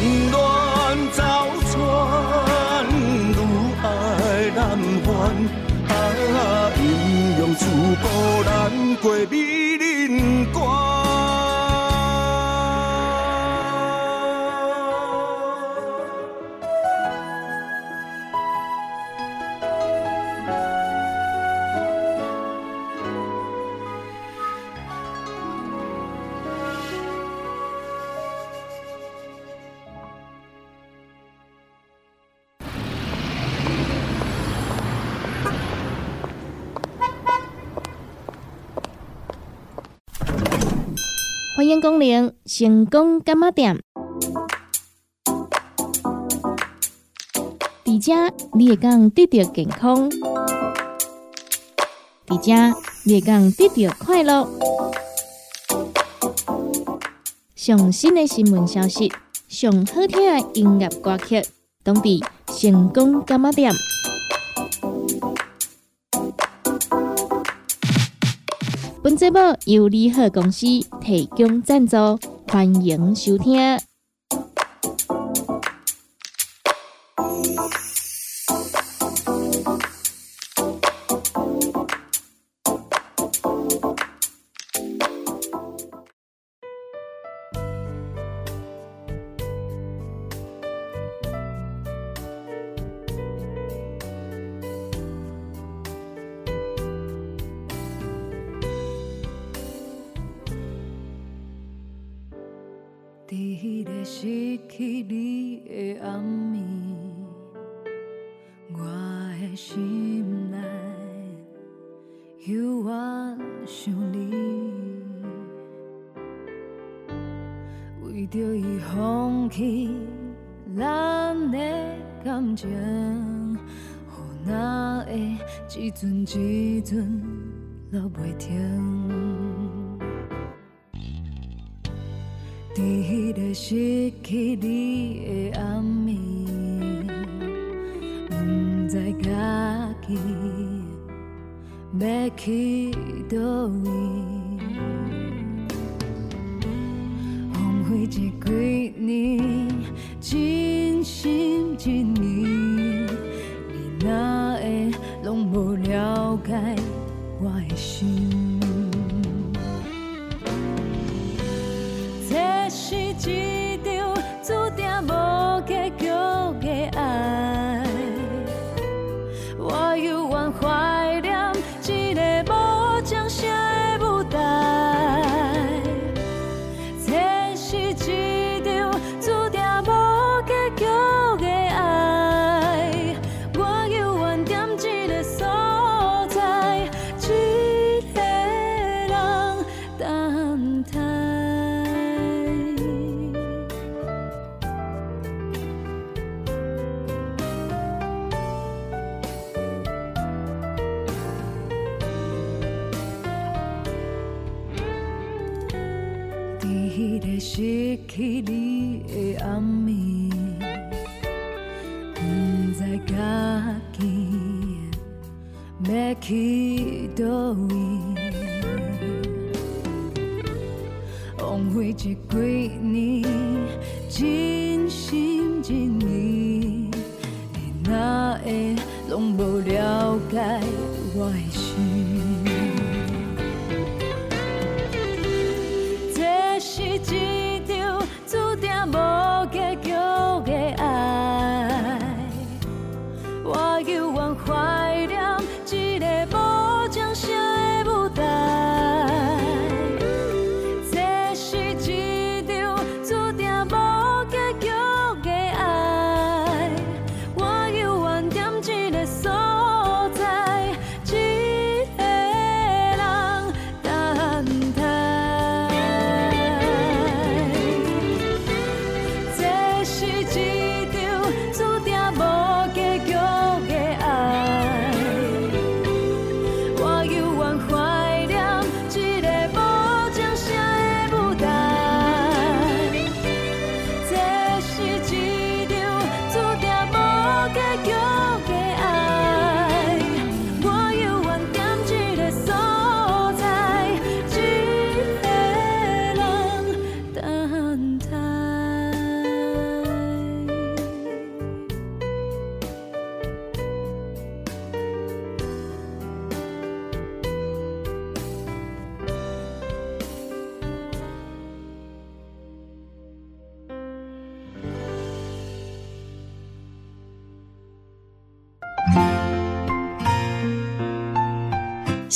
情愿早餐如爱难还啊饮用自古人过敏林成功干妈点。迪家，你也讲得到健康；迪家，你也讲得到快乐。上新的新闻消息，上好听的音乐歌曲，当地成功干妈点。本节目由利好公司提供赞助欢迎收听。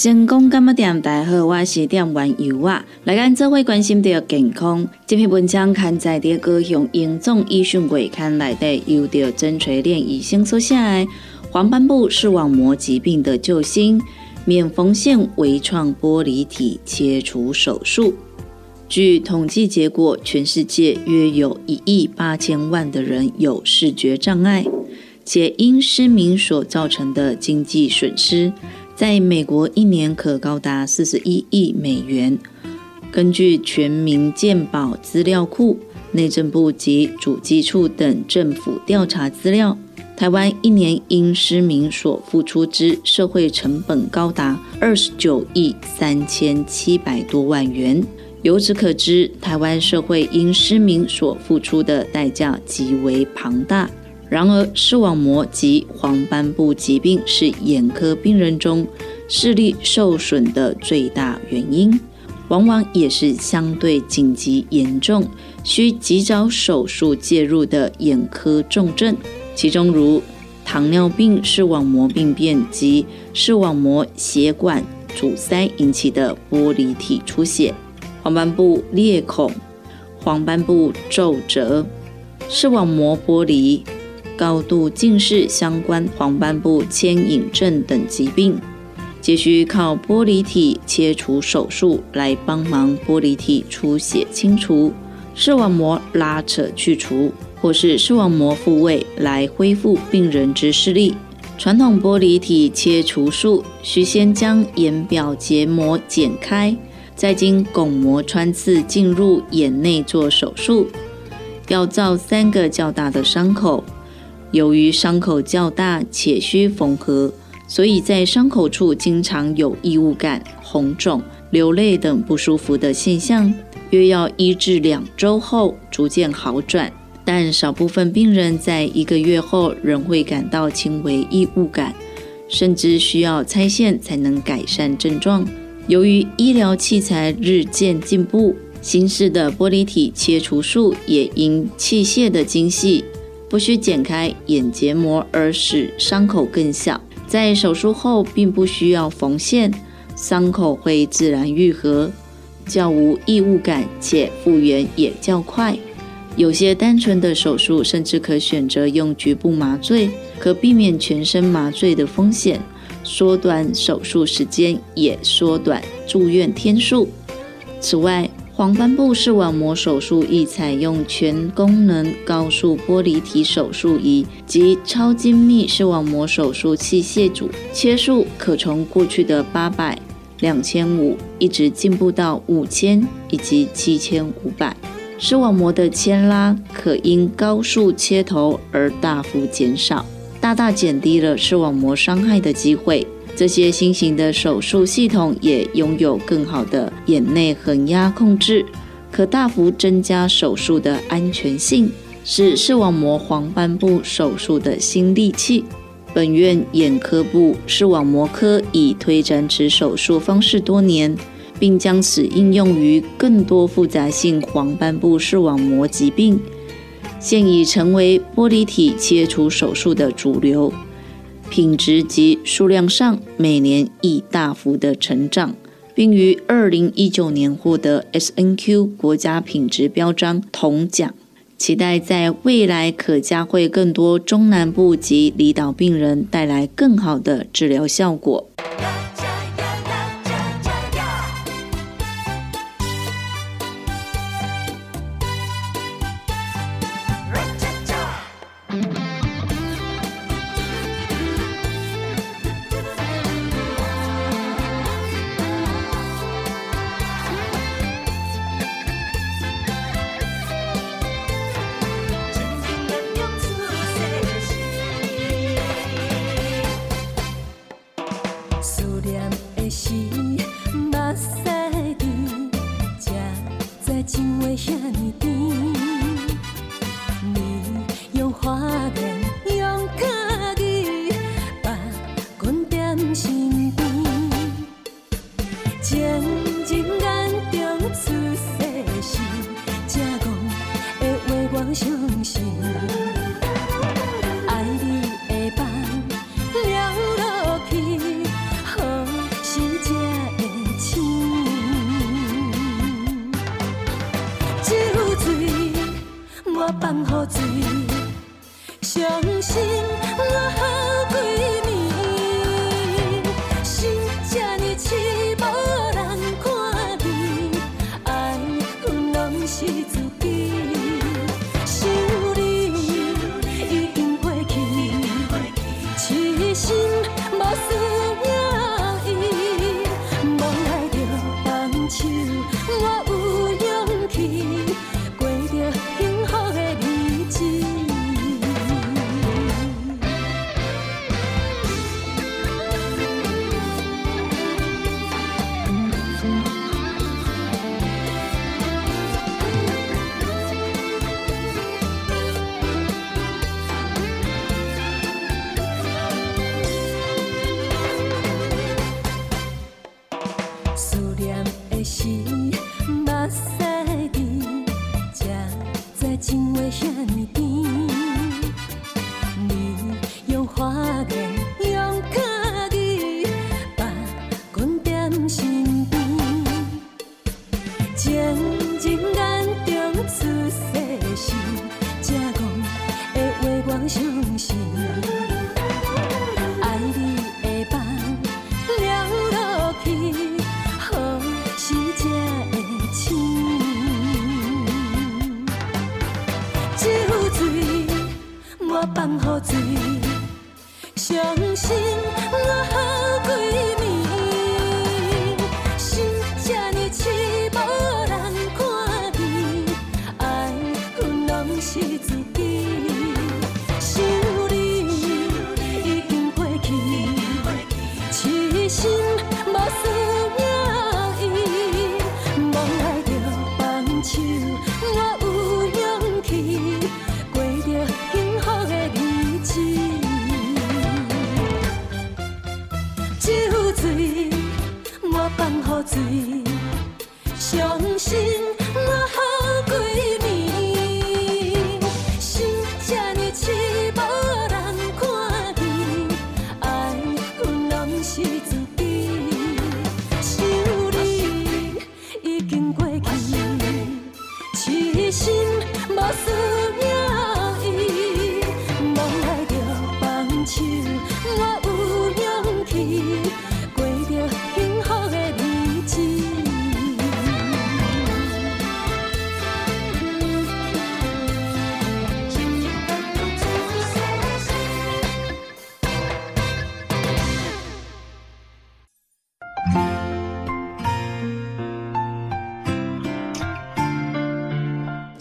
成功干么店，大家好，我是店员尤啊。来咱做伙关心着健康。这篇文章刊载伫高雄英总医讯月刊内底，由着曾锤炼医生所写的黄斑部视网膜疾病的救星——免缝线微创玻璃体切除手术。据统计结果，全世界约有一亿八千万的人有视觉障碍，且因失明所造成的经济损失。在美国，一年可高达四十一亿美元。根据全民健保资料库、内政部及主计处等政府调查资料，台湾一年因失明所付出之社会成本高达二十九亿三千七百多万元。由此可知，台湾社会因失明所付出的代价极为庞大。然而，视网膜及黄斑部疾病是眼科病人中视力受损的最大原因，往往也是相对紧急严重、需及早手术介入的眼科重症。其中，如糖尿病视网膜病变及视网膜血管阻塞引起的玻璃体出血、黄斑部裂孔、黄斑部皱褶、视网膜剥离。高度近视相关黄斑部牵引症等疾病，皆需靠玻璃体切除手术来帮忙玻璃体出血清除、视网膜拉扯去除，或是视网膜复位来恢复病人之视力。传统玻璃体切除术需先将眼表结膜剪开，再经巩膜穿刺进入眼内做手术，要造三个较大的伤口。由于伤口较大且需缝合，所以在伤口处经常有异物感、红肿、流泪等不舒服的现象，约要一至两周后逐渐好转。但少部分病人在一个月后仍会感到轻微异物感，甚至需要拆线才能改善症状。由于医疗器材日渐进步，新式的玻璃体切除术也因器械的精细，不需剪开眼结膜而使伤口更小。在手术后并不需要缝线，伤口会自然愈合，较无异物感，且复原也较快。有些单纯的手术，甚至可选择用局部麻醉，可避免全身麻醉的风险，缩短手术时间，也缩短住院天数。此外，黄斑部视网膜手术亦采用全功能高速玻璃体手术仪及超精密视网膜手术器械组，切数可从过去的八百、两千五，一直进步到五千以及七千五百。视网膜的牵拉可因高速切头而大幅减少，大大减低了视网膜伤害的机会。这些新型的手术系统也拥有更好的眼内横压控制，可大幅增加手术的安全性，是视网膜黄斑部手术的新利器。本院眼科部视网膜科已推展此手术方式多年。并将此应用于更多复杂性黄斑部视网膜疾病，现已成为玻璃体切除手术的主流，品质及数量上每年亦大幅的成长，并于二零一九年获得 S N Q 国家品质标章铜奖，期待在未来可加惠更多中南部及离岛病人，带来更好的治疗效果。最，相信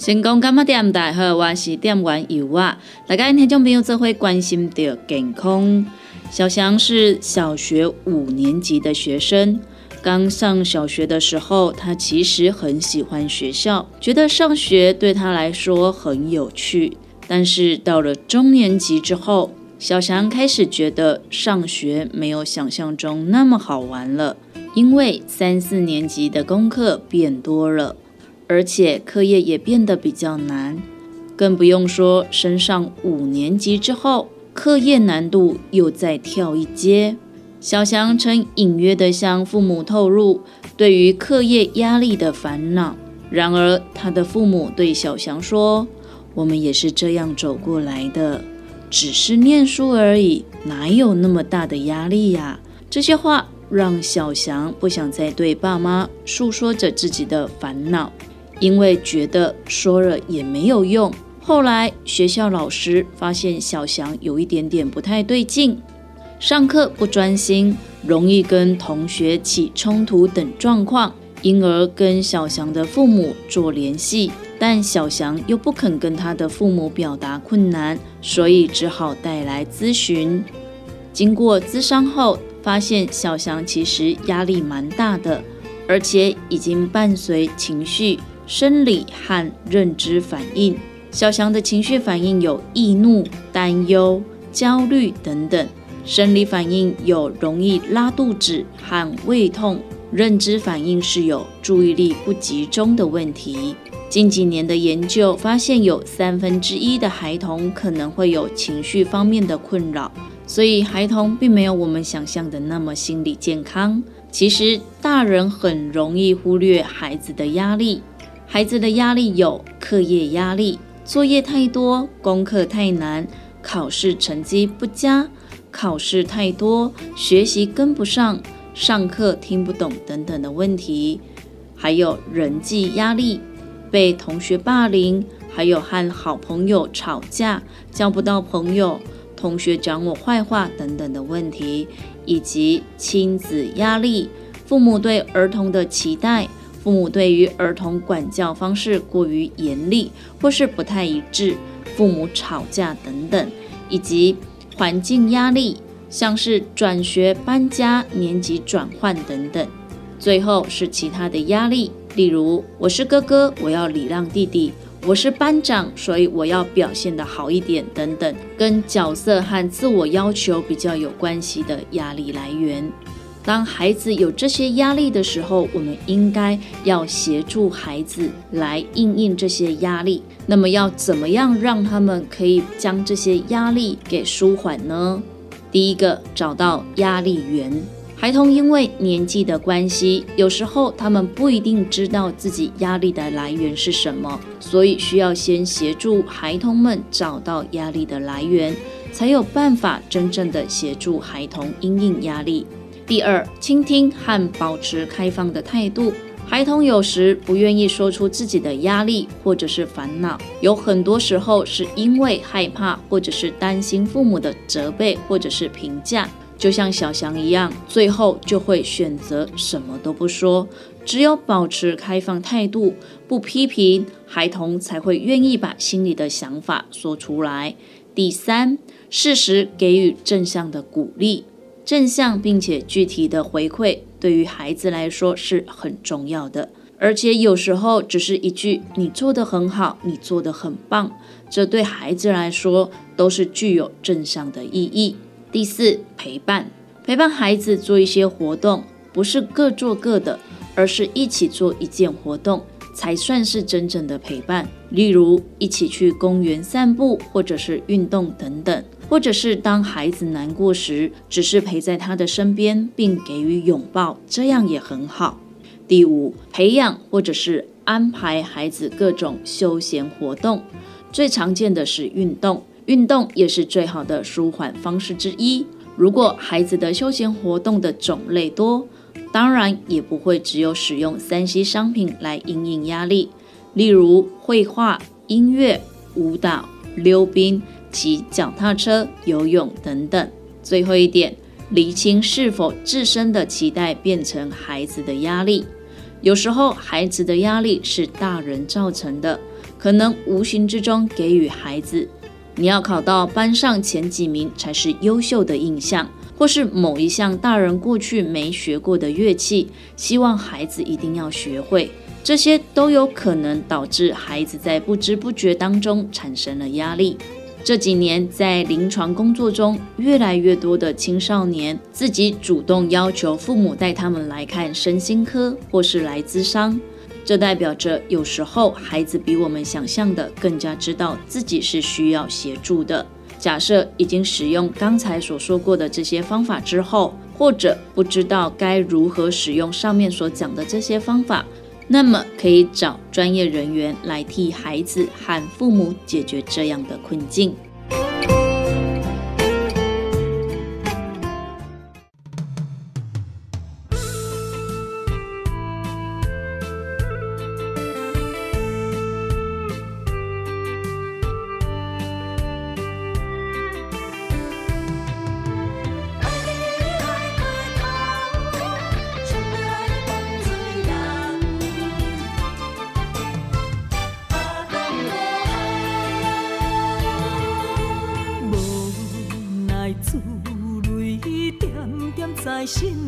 成功干嘛点大好，我是店员油啊。大家听众朋友这会关心到健康。小翔是小学五年级的学生，刚上小学的时候，他其实很喜欢学校，觉得上学对他来说很有趣。但是到了中年级之后，小翔开始觉得上学没有想象中那么好玩了，因为三四年级的功课变多了。而且课业也变得比较难，更不用说升上五年级之后，课业难度又再跳一阶。小翔曾隐约地向父母透露对于课业压力的烦恼，然而他的父母对小翔说：“我们也是这样走过来的，只是念书而已，哪有那么大的压力呀？”这些话让小翔不想再对爸妈诉说着自己的烦恼。因为觉得说了也没有用。后来学校老师发现小翔有一点点不太对劲，上课不专心，容易跟同学起冲突等状况，因而跟小翔的父母做联系。但小翔又不肯跟他的父母表达困难，所以只好带来咨询。经过咨商后，发现小翔其实压力蛮大的，而且已经伴随情绪。生理和认知反应，小强的情绪反应有易怒、担忧、焦虑等等；生理反应有容易拉肚子和胃痛；认知反应是有注意力不集中的问题。近几年的研究发现，有三分之一的孩童可能会有情绪方面的困扰，所以孩童并没有我们想象的那么心理健康。其实，大人很容易忽略孩子的压力。孩子的压力有课业压力，作业太多，功课太难，考试成绩不佳，考试太多，学习跟不上，上课听不懂等等的问题，还有人际压力，被同学霸凌，还有和好朋友吵架，交不到朋友，同学讲我坏话等等的问题，以及亲子压力，父母对儿童的期待。父母对于儿童管教方式过于严厉，或是不太一致，父母吵架等等，以及环境压力，像是转学、搬家、年级转换等等。最后是其他的压力，例如我是哥哥，我要礼让弟弟；我是班长，所以我要表现得好一点等等，跟角色和自我要求比较有关系的压力来源。当孩子有这些压力的时候，我们应该要协助孩子来应应这些压力。那么要怎么样让他们可以将这些压力给舒缓呢？第一个，找到压力源。孩童因为年纪的关系，有时候他们不一定知道自己压力的来源是什么，所以需要先协助孩童们找到压力的来源，才有办法真正的协助孩童应应压力。第二，倾听和保持开放的态度。孩童有时不愿意说出自己的压力或者是烦恼，有很多时候是因为害怕或者是担心父母的责备或者是评价。就像小翔一样，最后就会选择什么都不说。只有保持开放态度，不批评，孩童才会愿意把心里的想法说出来。第三，适时给予正向的鼓励。正向并且具体的回馈，对于孩子来说是很重要的。而且有时候只是一句“你做得很好，你做得很棒”，这对孩子来说都是具有正向的意义。第四，陪伴，陪伴孩子做一些活动，不是各做各的，而是一起做一件活动，才算是真正的陪伴。例如，一起去公园散步，或者是运动等等，或者是当孩子难过时，只是陪在他的身边，并给予拥抱，这样也很好。第五，培养或者是安排孩子各种休闲活动，最常见的是运动，运动也是最好的舒缓方式之一。如果孩子的休闲活动的种类多，当然也不会只有使用三 C 商品来应应压力，例如绘画、音乐、舞蹈、溜冰、骑脚踏车、游泳等等。最后一点，厘清是否自身的期待变成孩子的压力。有时候孩子的压力是大人造成的，可能无形之中给予孩子。你要考到班上前几名才是优秀的印象，或是某一项大人过去没学过的乐器，希望孩子一定要学会，这些都有可能导致孩子在不知不觉当中产生了压力。这几年在临床工作中，越来越多的青少年自己主动要求父母带他们来看身心科，或是来咨商。这代表着，有时候孩子比我们想象的更加知道自己是需要协助的。假设已经使用刚才所说过的这些方法之后，或者不知道该如何使用上面所讲的这些方法，那么可以找专业人员来替孩子和父母解决这样的困境。心。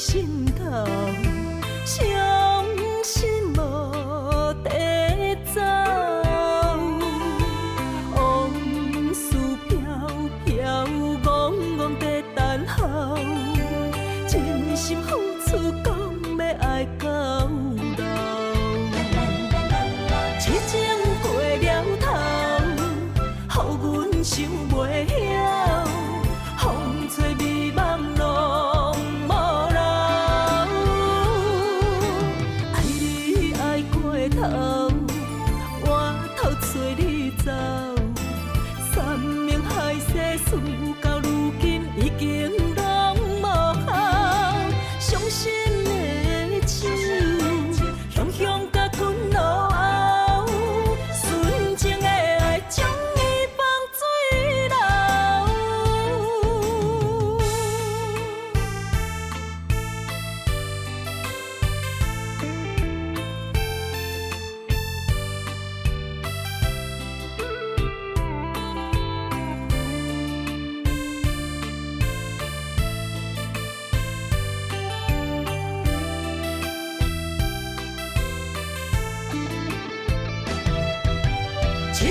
心。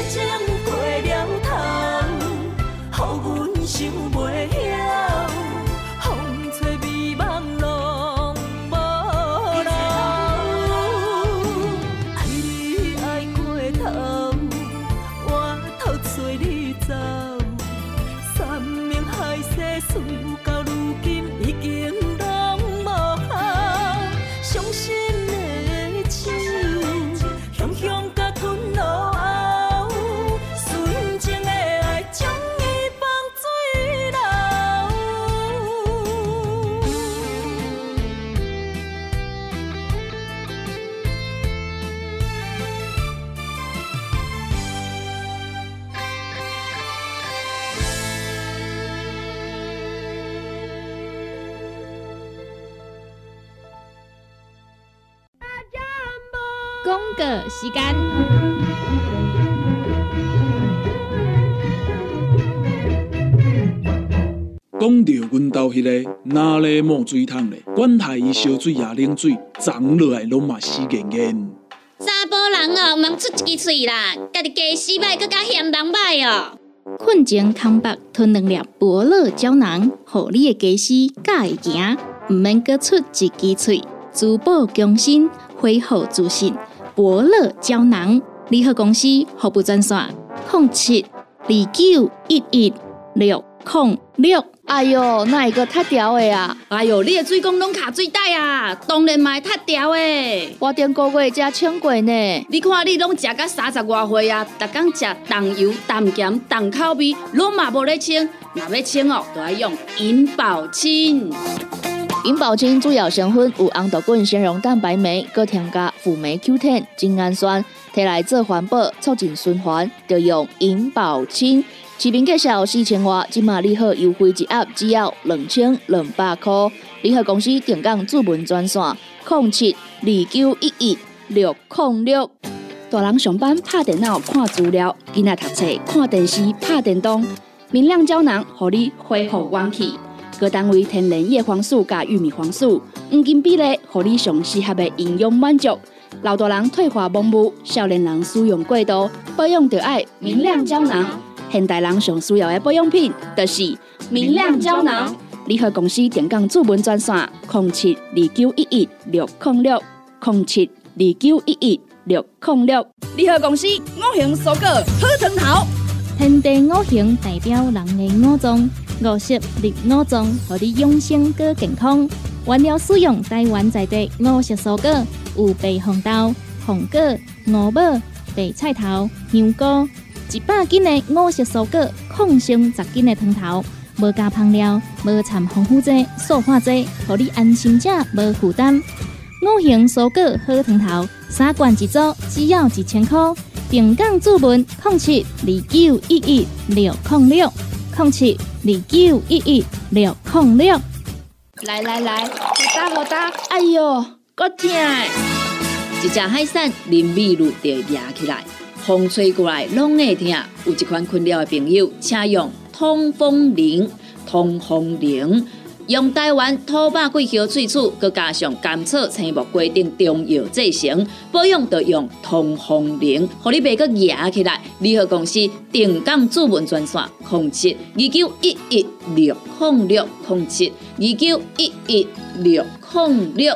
情过了头，予阮想袂晓。迄个哪里冒水桶咧，管他伊烧水也冷水，长落来拢嘛死严严。查甫人哦，毋通出一支喙啦，家己家死歹，更加嫌人歹哦。困前空白吞两粒伯乐胶囊，互你的家死敢会行，毋免搁出一支喙，珠宝强身，恢复自信。伯乐胶囊，联合公司服务专线：零七二九一一六零六。哎哟，那一个太屌的啊！哎哟，你的水工拢卡水袋啊，当然嘛会太屌的。我顶个月才称过呢。你看你拢食到三十外岁啊，逐天食重油、重咸、重口味，拢嘛无咧清。若要清哦，就要用银保清。银保清主要成分有红豆根、纤溶蛋白酶，搁添加辅酶 Q10、精氨酸，摕来做环保，促进循环，就用银保清。市面介绍四千瓦，今马利好优惠一盒只要两千两百块。利好公司定岗主文专线：零七二九一一六零六。大人上班拍电脑看资料，囡仔读册看电视拍电动，明亮胶囊，互你恢复元气。各单位天然叶黄素加玉米黄素，黄金比例，互你上适合的营养满足。老大人退化盲目，少年人使用过度，保养就爱明亮胶囊。现代人上需要的保养品，就是明亮胶囊。联合公司电讲主文专线：零七二九一一六零六零七二九一一六零六。联合公司五行蔬果好汤头，天地五行代表人的五脏。五色绿五脏，互你养生更健康。原料使用台湾在地五色蔬果，有白红豆、红果、五宝、白菜头、香菇。一百斤的五色蔬果，抗性十斤的汤头，无加香料，无掺防腐剂、塑化剂，互你安心食，无负担。五行蔬果好汤头，三罐一组，只要一千块。平港注文：零七二九一一六零六零七。二九一一六零六，来来来，好打好打，哎呦，够痛！一只海扇林密路就压起来，风吹过来拢会疼。有一款困扰的朋友，请用通风铃，通风铃。用台湾土八桂香萃取，佮加上甘草、青木、规定中药制成，保养要用通风灵，互你袂佮压起来。联合公司定岗主文专线：控七二九一一六控六零七二九一一六零六。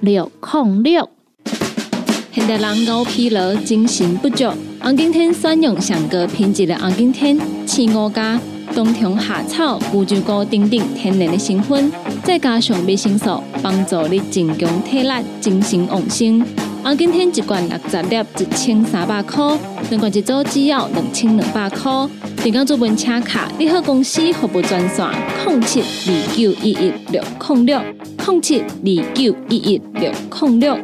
六零六。现代人熬疲劳，精神不足。红景天选用上高品质的红景天，青五加冬虫夏草、乌鸡菇等等天然的成分，再加上维生素，帮助你增强体力、精神旺盛。红景天一罐六十粒，一千三百块；两罐一组，只要两千两百块。订购做本车卡，你好公司服务专线：零七二九一一六零六零七二九一一六零六。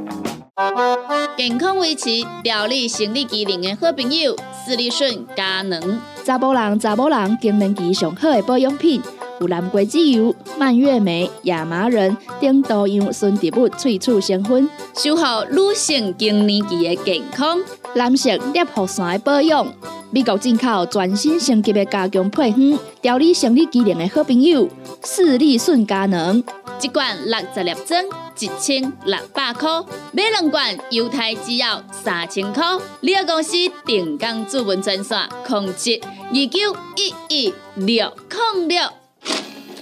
健康维持、调理生理机能的好朋友——斯利顺佳能。查甫人、查某人更年期上好的保养品，有蓝桂枝油、蔓越莓、亚麻仁等多样纯植物萃取成分，守护女性更年期的健康。男性尿酸的保养，美国进口全新升级的加强配方，调理生理机能的好朋友——视力顺佳能。一罐六十粒装，一千六百块；买两罐，犹太只要三千块。你个公司定岗主文专线：控制二九一一六零六。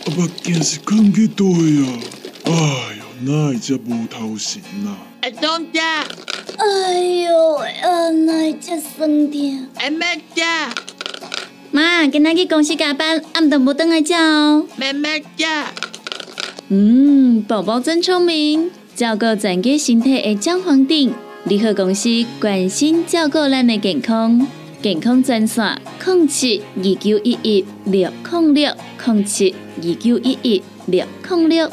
阿爸，今是困去倒啊！哎哟，哪会这无头神啊？阿东家，哎呦，啊，哪只酸痛？阿妹家，妈，今仔去公司加班，暗顿无等来食哦。妹妹家，嗯，宝宝真聪明，照顾整个身体的姜黄顶。联合公司关心照顾咱的健康，健康专线：零七二九一一六零六空七二九一一六零六。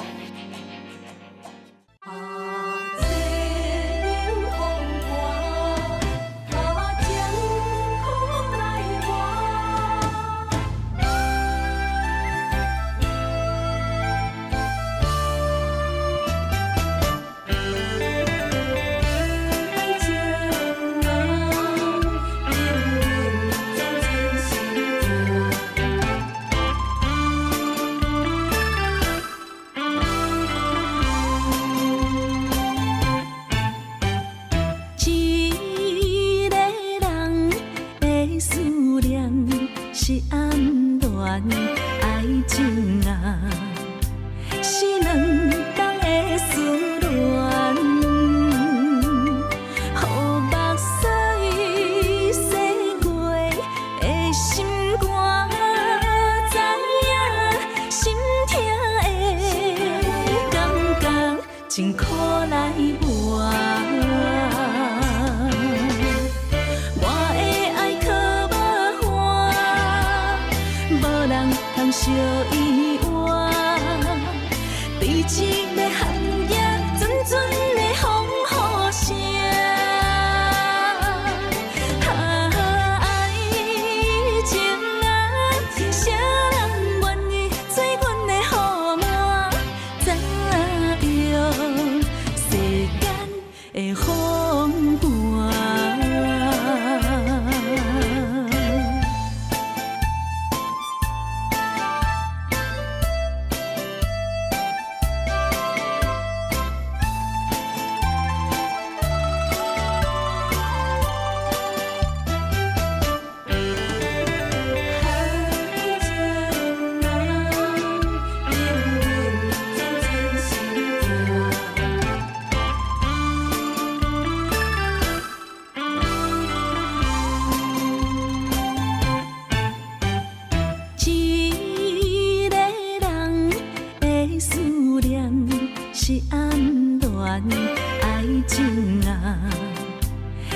爱情啊，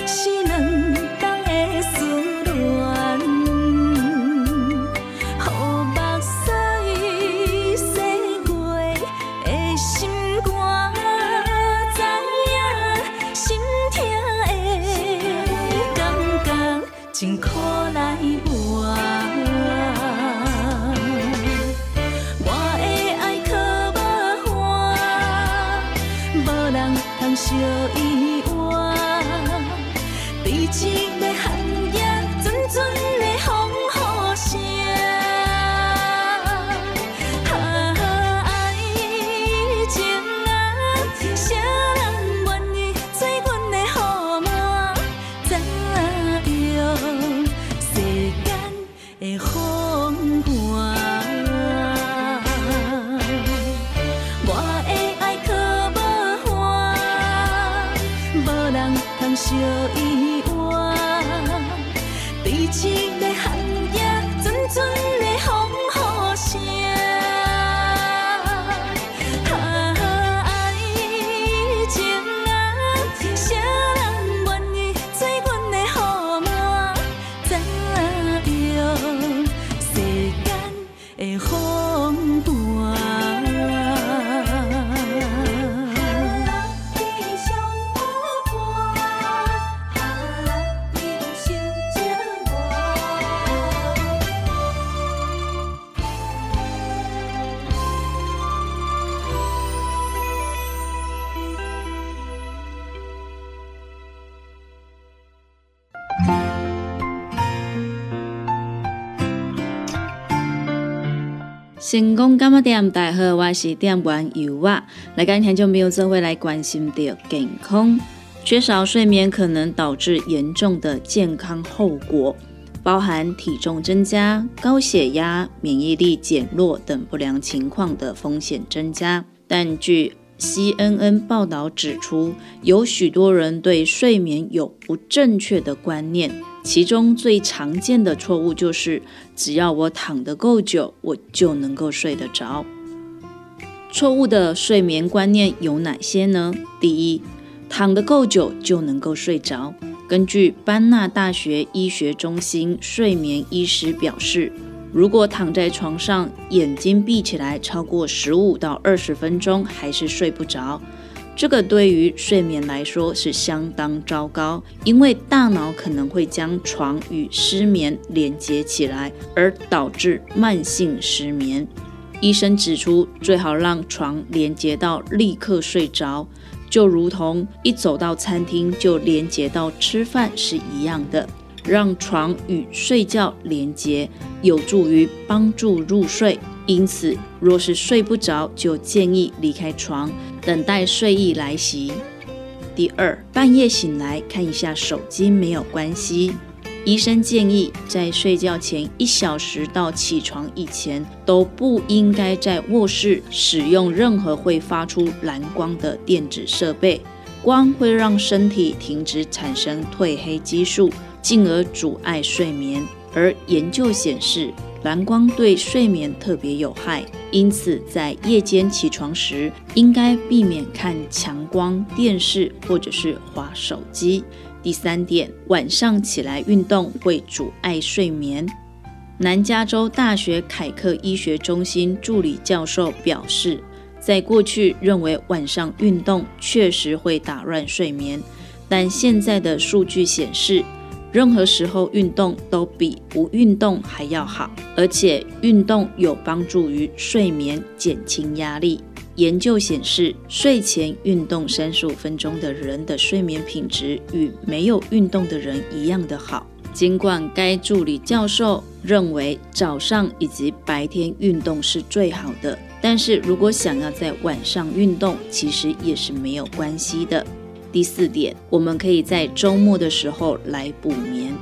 是两人的船成功感冒点，大家好，我是点玩油啊。来跟听众朋友做会来关心的健康，缺少睡眠可能导致严重的健康后果，包含体重增加、高血压、免疫力减弱等不良情况的风险增加。但据 CNN 报道指出，有许多人对睡眠有不正确的观念，其中最常见的错误就是，只要我躺得够久，我就能够睡得着。错误的睡眠观念有哪些呢？第一，躺得够久就能够睡着。根据班纳大学医学中心睡眠医师表示。如果躺在床上，眼睛闭起来超过十五到二十分钟还是睡不着，这个对于睡眠来说是相当糟糕，因为大脑可能会将床与失眠连接起来，而导致慢性失眠。医生指出，最好让床连接到立刻睡着，就如同一走到餐厅就连接到吃饭是一样的。让床与睡觉连接，有助于帮助入睡。因此，若是睡不着，就建议离开床，等待睡意来袭。第二，半夜醒来看一下手机没有关系。医生建议，在睡觉前一小时到起床以前，都不应该在卧室使用任何会发出蓝光的电子设备。光会让身体停止产生褪黑激素。进而阻碍睡眠，而研究显示，蓝光对睡眠特别有害，因此在夜间起床时，应该避免看强光电视或者是划手机。第三点，晚上起来运动会阻碍睡眠。南加州大学凯克医学中心助理教授表示，在过去认为晚上运动确实会打乱睡眠，但现在的数据显示。任何时候运动都比不运动还要好，而且运动有帮助于睡眠，减轻压力。研究显示，睡前运动三十五分钟的人的睡眠品质与没有运动的人一样的好。尽管该助理教授认为早上以及白天运动是最好的，但是如果想要在晚上运动，其实也是没有关系的。第四点，我们可以在周末的时候来补眠。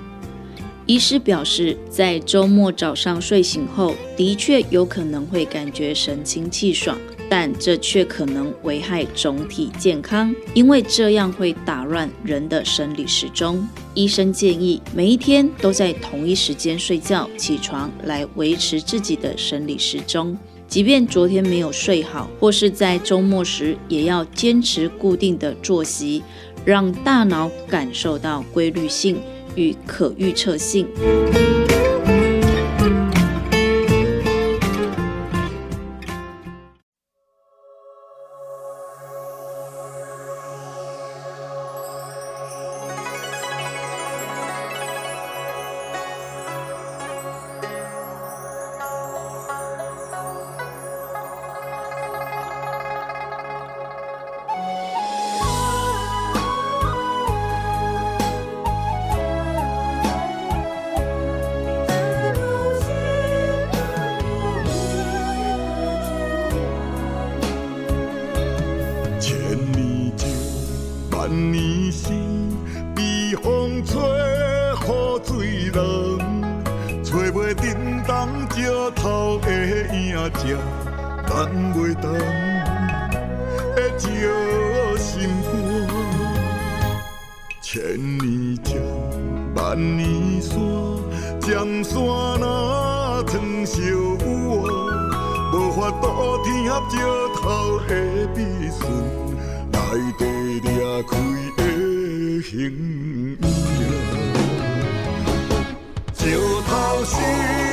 医师表示，在周末早上睡醒后，的确有可能会感觉神清气爽，但这却可能危害总体健康，因为这样会打乱人的生理时钟。医生建议每一天都在同一时间睡觉、起床，来维持自己的生理时钟。即便昨天没有睡好，或是在周末时，也要坚持固定的作息，让大脑感受到规律性与可预测性。千年时，被风吹，雨水冷，找袂叮当石头的影子，等袂动的石心肝。千年石，万年山，江山若曾笑我？无法度天黑石头的笔顺，来。开的形影，石头心。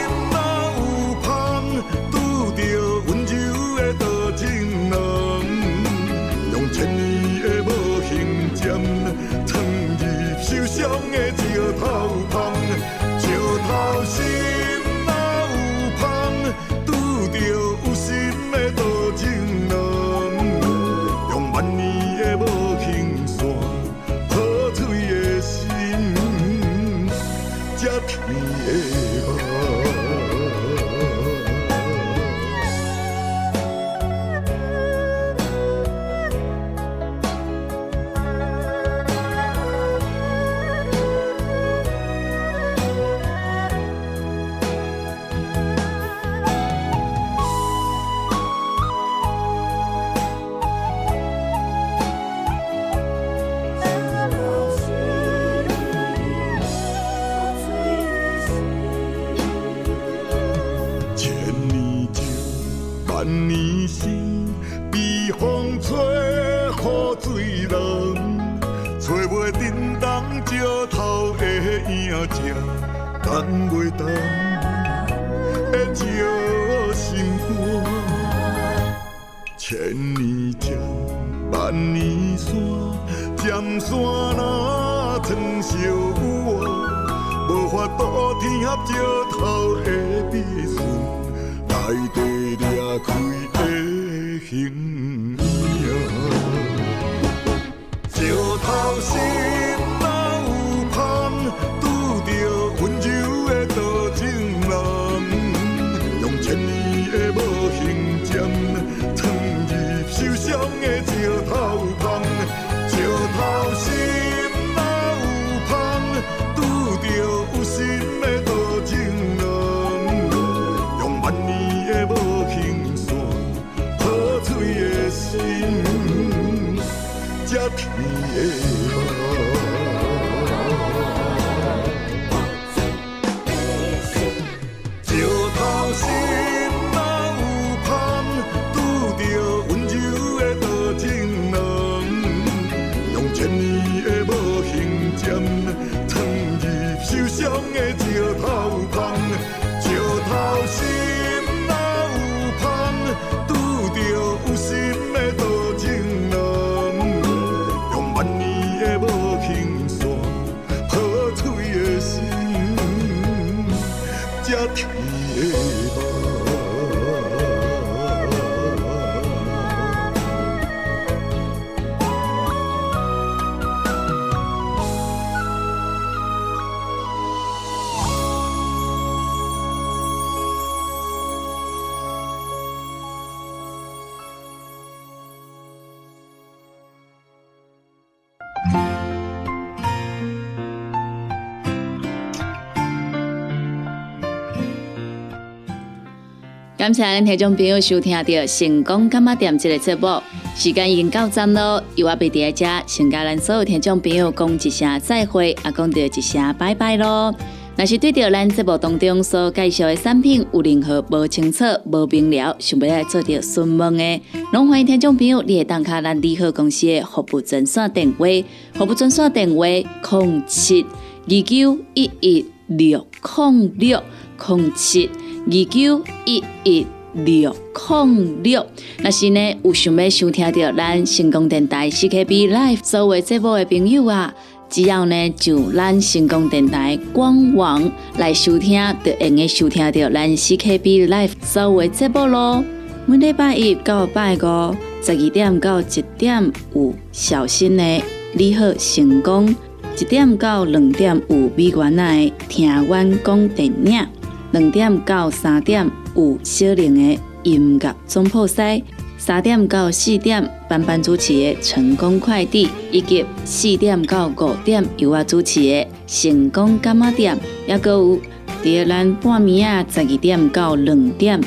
感谢咱听众朋友收听到《成功干妈店》这个节目，时间已经到站咯。由我贝伫遮，先甲咱所有听众朋友讲一声再会，也讲到一声拜拜咯。若是对着咱节目当中所介绍的产品有任何无清楚、无明了，想要来做着询问的，拢欢迎听众朋友你会打卡咱利好公司的服务专线电话，服务专线电话零七二九一一六零六零七。二九一一六零六，若是呢有想要收听到咱成功电台 CKB Live 所有节目的朋友啊，只要呢就咱成功电台官网来收听，就会用收听到咱 CKB Live 所有节目咯。每礼拜一到拜五十二点到一点有小新的你好成功，一点到两点有美元的听阮讲电影。两点到三点有小玲的音乐总铺西，三点到四点班班主持的成功快递，以及四点到五点由我主持的成功干妈店，也阁有伫咱半暝啊十二点到两点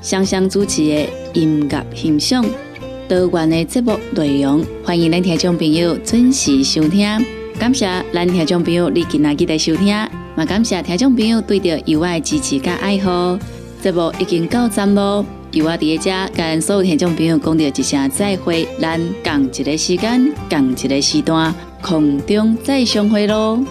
双双主持的音乐欣赏。多元的节目内容，欢迎咱听众朋友准时收听。感谢咱听众朋友你今仔日的收听。也，感谢听众朋友对着由我的支持甲爱好，节目已经到站咯。由我伫遮跟所有听众朋友讲着一声再会，咱共一个时间，共一个时段，空中再相会咯。